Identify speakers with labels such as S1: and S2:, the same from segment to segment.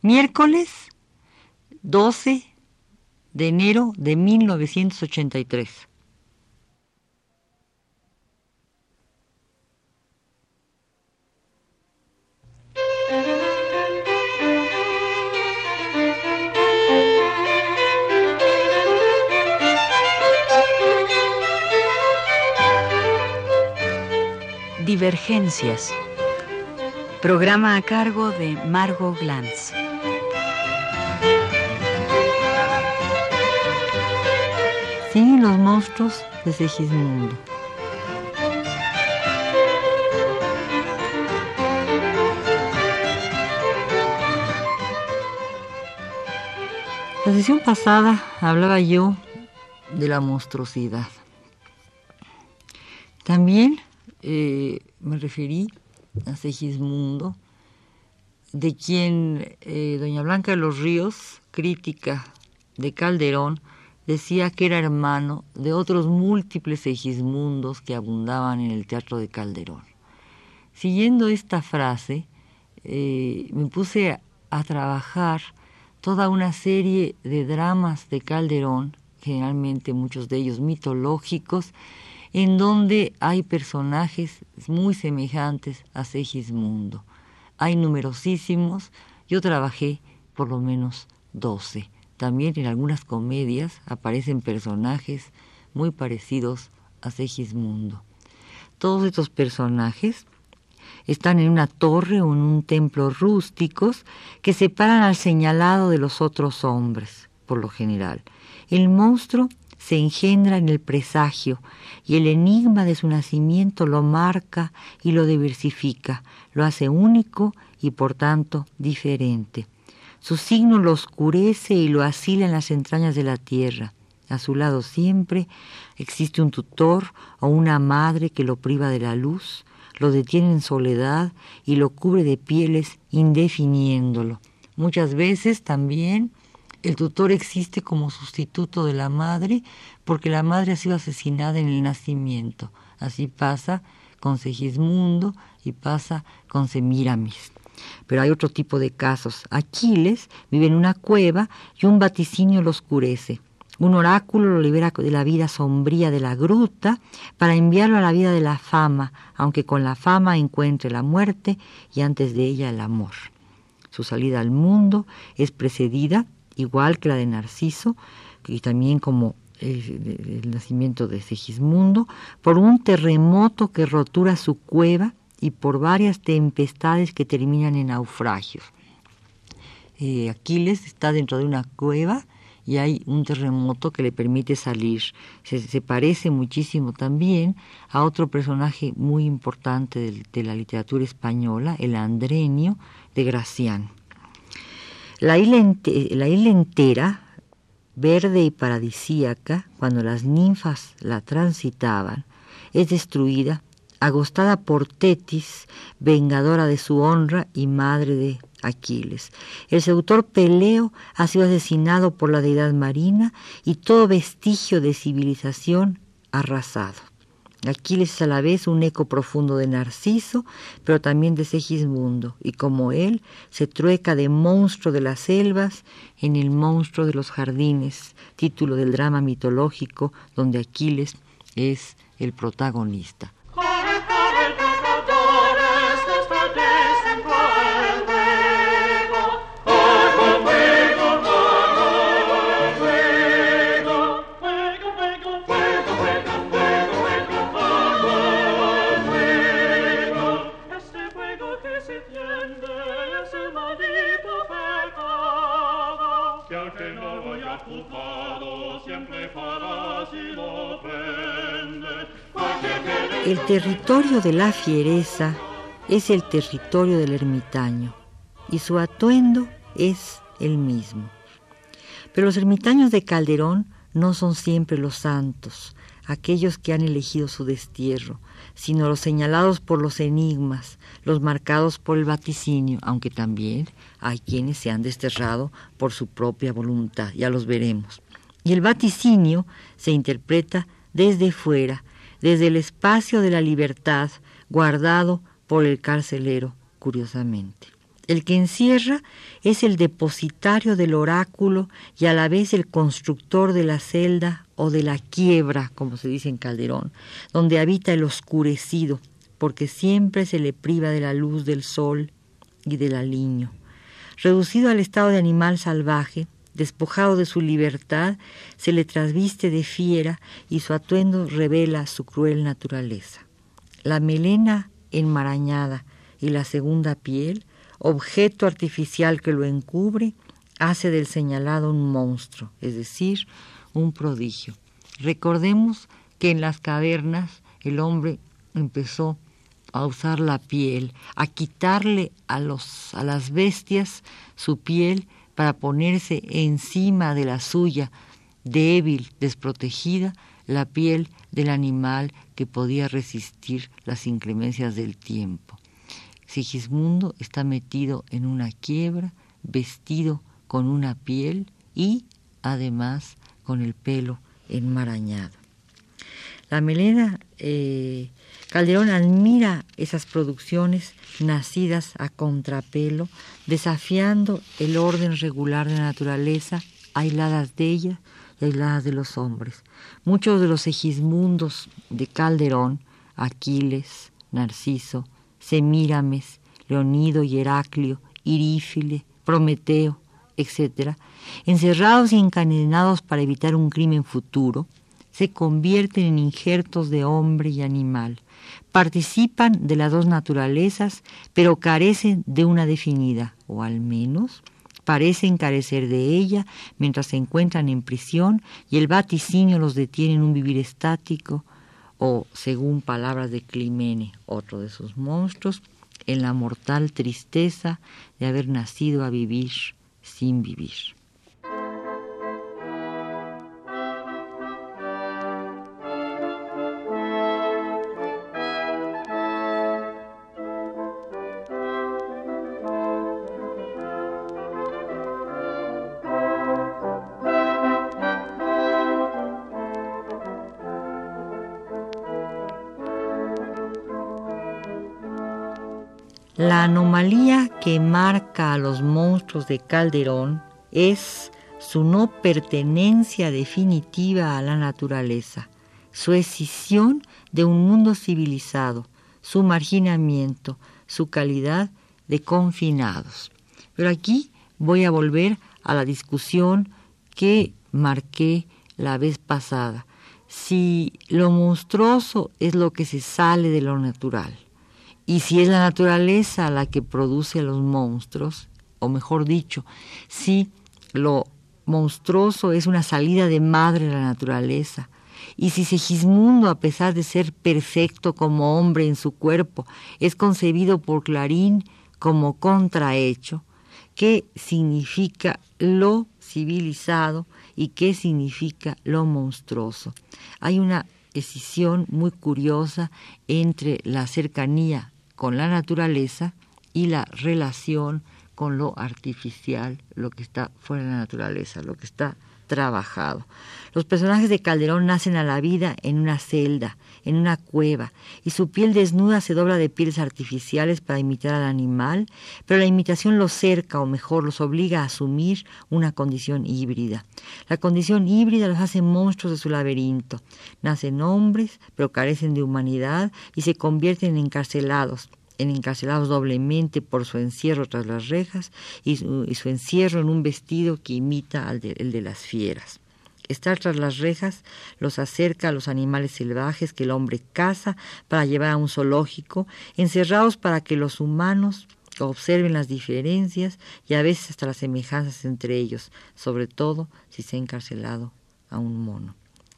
S1: Miércoles 12 de enero de 1983. Divergencias. Programa a cargo de Margot Glantz. Siguen los monstruos de Segismundo. La sesión pasada hablaba yo de la monstruosidad. También eh, me referí a Segismundo, de quien eh, doña Blanca de los Ríos, crítica de Calderón, decía que era hermano de otros múltiples Segismundos que abundaban en el teatro de Calderón. Siguiendo esta frase, eh, me puse a trabajar toda una serie de dramas de Calderón, generalmente muchos de ellos mitológicos, en donde hay personajes muy semejantes a Segismundo. Hay numerosísimos, yo trabajé por lo menos doce. También en algunas comedias aparecen personajes muy parecidos a Segismundo. Todos estos personajes están en una torre o en un templo rústicos que separan al señalado de los otros hombres, por lo general. El monstruo se engendra en el presagio y el enigma de su nacimiento lo marca y lo diversifica, lo hace único y por tanto diferente. Su signo lo oscurece y lo asila en las entrañas de la tierra. A su lado siempre existe un tutor o una madre que lo priva de la luz, lo detiene en soledad y lo cubre de pieles indefiniéndolo. Muchas veces también el tutor existe como sustituto de la madre porque la madre ha sido asesinada en el nacimiento. Así pasa con Segismundo y pasa con Semiramis. Pero hay otro tipo de casos. Aquiles vive en una cueva y un vaticinio lo oscurece. Un oráculo lo libera de la vida sombría de la gruta para enviarlo a la vida de la fama, aunque con la fama encuentre la muerte y antes de ella el amor. Su salida al mundo es precedida igual que la de Narciso, y también como el, nacimiento de Segismundo, por un terremoto que rotura su cueva y por varias tempestades que terminan en naufragios. Eh, Aquiles está dentro de una cueva y hay un terremoto que le permite salir. Se, parece muchísimo también a otro personaje muy importante de, la literatura española, el Andrenio de Gracián. La isla, entera, verde y paradisíaca, cuando las ninfas la transitaban, es destruida, agostada por Tetis, vengadora de su honra y madre de Aquiles. El seductor Peleo ha sido asesinado por la deidad marina y todo vestigio de civilización arrasado. Aquiles es a la vez un eco profundo de Narciso, pero también de Segismundo, y como él se trueca de monstruo de las selvas en el monstruo de los jardines, título del drama mitológico donde Aquiles es el protagonista. El territorio de la fiereza es el territorio del ermitaño y su atuendo es el mismo. Pero los ermitaños de Calderón no son siempre los santos, aquellos que han elegido su destierro, sino los señalados por los enigmas, los marcados por el vaticinio, aunque también hay quienes se han desterrado por su propia voluntad, ya los veremos. Y el vaticinio se interpreta desde fuera, desde el espacio de la libertad guardado por el carcelero, curiosamente. El que encierra es el depositario del oráculo y a la vez el constructor de la celda o de la quiebra, como se dice en Calderón, donde habita el oscurecido, porque siempre se le priva de la luz del sol y del aliño. Reducido al estado de animal salvaje, despojado de su libertad, se le trasviste de fiera y su atuendo revela su cruel naturaleza. La melena enmarañada y la segunda piel, objeto artificial que lo encubre, hace del señalado un monstruo, es decir, un prodigio. Recordemos que en las cavernas el hombre empezó a usar la piel, a quitarle a, los, a las bestias su piel para ponerse encima de la suya, débil, desprotegida, la piel del animal que podía resistir las inclemencias del tiempo. Sigismundo está metido en una quiebra, vestido con una piel y, además, con el pelo enmarañado. La melena eh, Calderón admira esas producciones nacidas a contrapelo, desafiando el orden regular de la naturaleza, aisladas de ella y aisladas de los hombres. Muchos de los egismundos de Calderón, Aquiles, Narciso, Semírames, Leonido y Heraclio, Irífile, Prometeo, etc., encerrados y encadenados para evitar un crimen futuro, se convierten en injertos de hombre y animal. Participan de las dos naturalezas, pero carecen de una definida, o al menos parecen carecer de ella mientras se encuentran en prisión y el vaticinio los detiene en un vivir estático, o, según palabras de Climene, otro de sus monstruos, en la mortal tristeza de haber nacido a vivir sin vivir. La anomalía que marca a los monstruos de Calderón es su no pertenencia definitiva a la naturaleza, su escisión de un mundo civilizado, su marginamiento, su calidad de confinados. Pero aquí voy a volver a la discusión que marqué la vez pasada. Si lo monstruoso es lo que se sale de lo natural y si es la naturaleza la que produce los monstruos, o mejor dicho, si lo monstruoso es una salida de madre a la naturaleza, y si Segismundo, a pesar de ser perfecto como hombre en su cuerpo, es concebido por Clarín como contrahecho, ¿qué significa lo civilizado y qué significa lo monstruoso? Hay una decisión muy curiosa entre la cercanía con la naturaleza y la relación con lo artificial, lo que está fuera de la naturaleza, lo que está trabajado. Los personajes de Calderón nacen a la vida en una celda, en una cueva, y su piel desnuda se dobla de pieles artificiales para imitar al animal, pero la imitación los cerca, o mejor, los obliga a asumir una condición híbrida. La condición híbrida los hace monstruos de su laberinto. Nacen hombres, pero carecen de humanidad y se convierten en encarcelados, en encarcelados doblemente por su encierro tras las rejas y su, encierro en un vestido que imita al el de las fieras. Estar tras las rejas los acerca a los animales salvajes que el hombre caza para llevar a un zoológico, encerrados para que los humanos observen las diferencias y a veces hasta las semejanzas entre ellos, sobre todo si se ha encarcelado a un mono.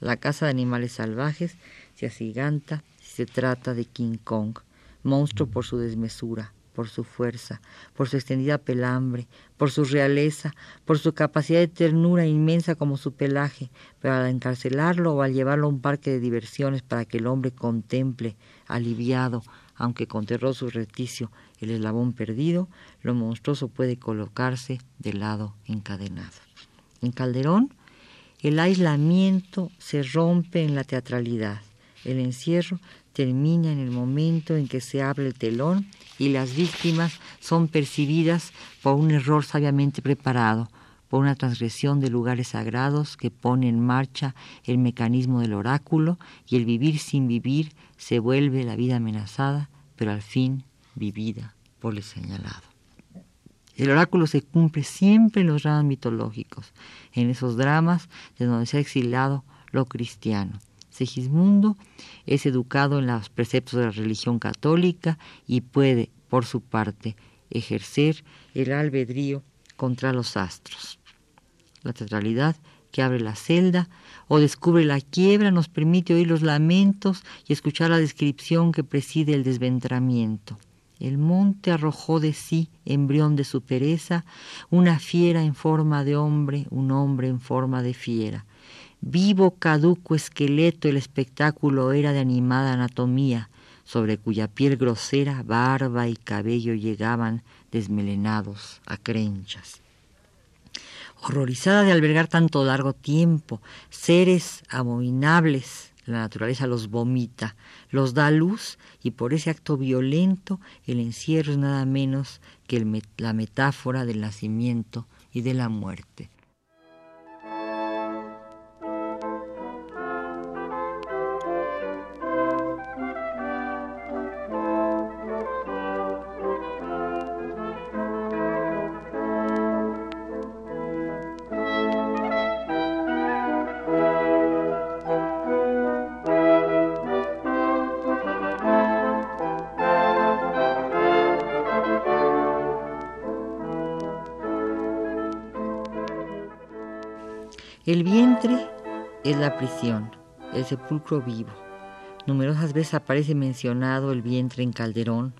S1: La caza de animales salvajes se aciganta si se trata de King Kong monstruo por su desmesura, por su fuerza, por su extendida pelambre, por su realeza, por su capacidad de ternura inmensa como su pelaje, pero al encarcelarlo o al llevarlo a un parque de diversiones para que el hombre contemple, aliviado, aunque con terror reticio, el eslabón perdido, lo monstruoso puede colocarse de lado encadenado. En Calderón, el aislamiento se rompe en la teatralidad El encierro termina en el momento en que se abre el telón y las víctimas son percibidas por un error sabiamente preparado, por una transgresión de lugares sagrados que pone en marcha el mecanismo del oráculo y el vivir sin vivir se vuelve la vida amenazada, pero al fin vivida por el señalado. El oráculo se cumple siempre en los dramas mitológicos, en esos dramas de donde se ha exilado lo cristiano. Segismundo es educado en los preceptos de la religión católica y puede, por su parte, ejercer el albedrío contra los astros. La teatralidad que abre la celda o descubre la quiebra nos permite oír los lamentos y escuchar la descripción que preside el desventramiento. El monte arrojó de sí, embrión de su pereza, una fiera en forma de hombre, un hombre en forma de fiera. Vivo, caduco esqueleto el espectáculo era de animada anatomía, sobre cuya piel grosera barba y cabello llegaban desmelenados a crenchas. Horrorizada de albergar tanto largo tiempo, seres abominables, la naturaleza los vomita, los da luz y por ese acto violento el encierro es nada menos que la metáfora del nacimiento y de la muerte. El vientre es la prisión, el sepulcro vivo. Numerosas veces aparece mencionado el vientre en Calderón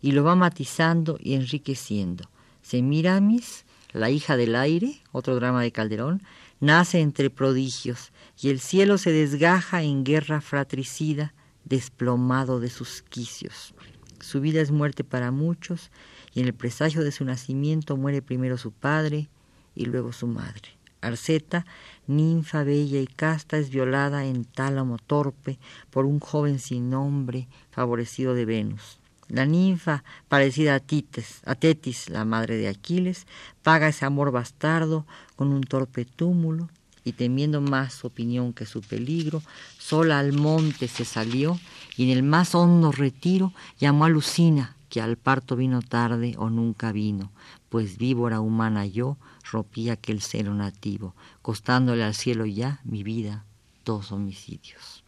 S1: y lo va matizando y enriqueciendo. Semiramis, la hija del aire, otro drama de Calderón, nace entre prodigios y el cielo se desgaja en guerra fratricida, desplomado de sus quicios. Su vida es muerte para muchos y en el presagio de su nacimiento muere primero su padre y luego su madre. Arceta, ninfa bella y casta, es violada en tálamo torpe por un joven sin nombre, favorecido de Venus. La ninfa, parecida a, Tites, a Tetis, la madre de Aquiles, paga ese amor bastardo con un torpe túmulo y temiendo más su opinión que su peligro, sola al monte se salió y en el más hondo retiro llamó a Lucina, que al parto vino tarde o nunca vino, pues víbora humana yo, rompí aquel seno nativo, costándole al cielo ya mi vida dos homicidios.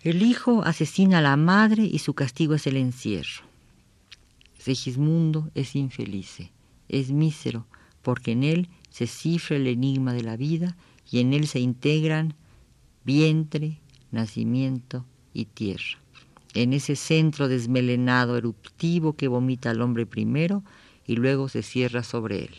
S1: El hijo asesina a la madre y su castigo es el encierro. Segismundo es infeliz, es mísero, porque en él se cifra el enigma de la vida y en él se integran vientre, nacimiento y tierra. En ese centro desmelenado eruptivo que vomita al hombre primero, y luego se cierra sobre él.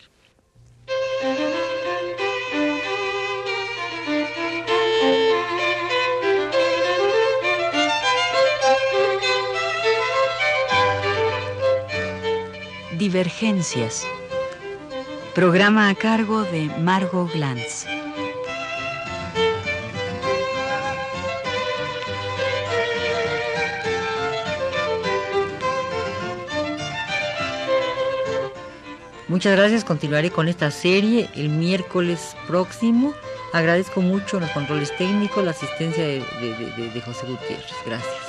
S2: Divergencias. Programa a cargo de Margot Glantz.
S1: Muchas gracias, continuaré con esta serie el miércoles próximo. Agradezco mucho los controles técnicos, la asistencia de, José Gutiérrez. Gracias.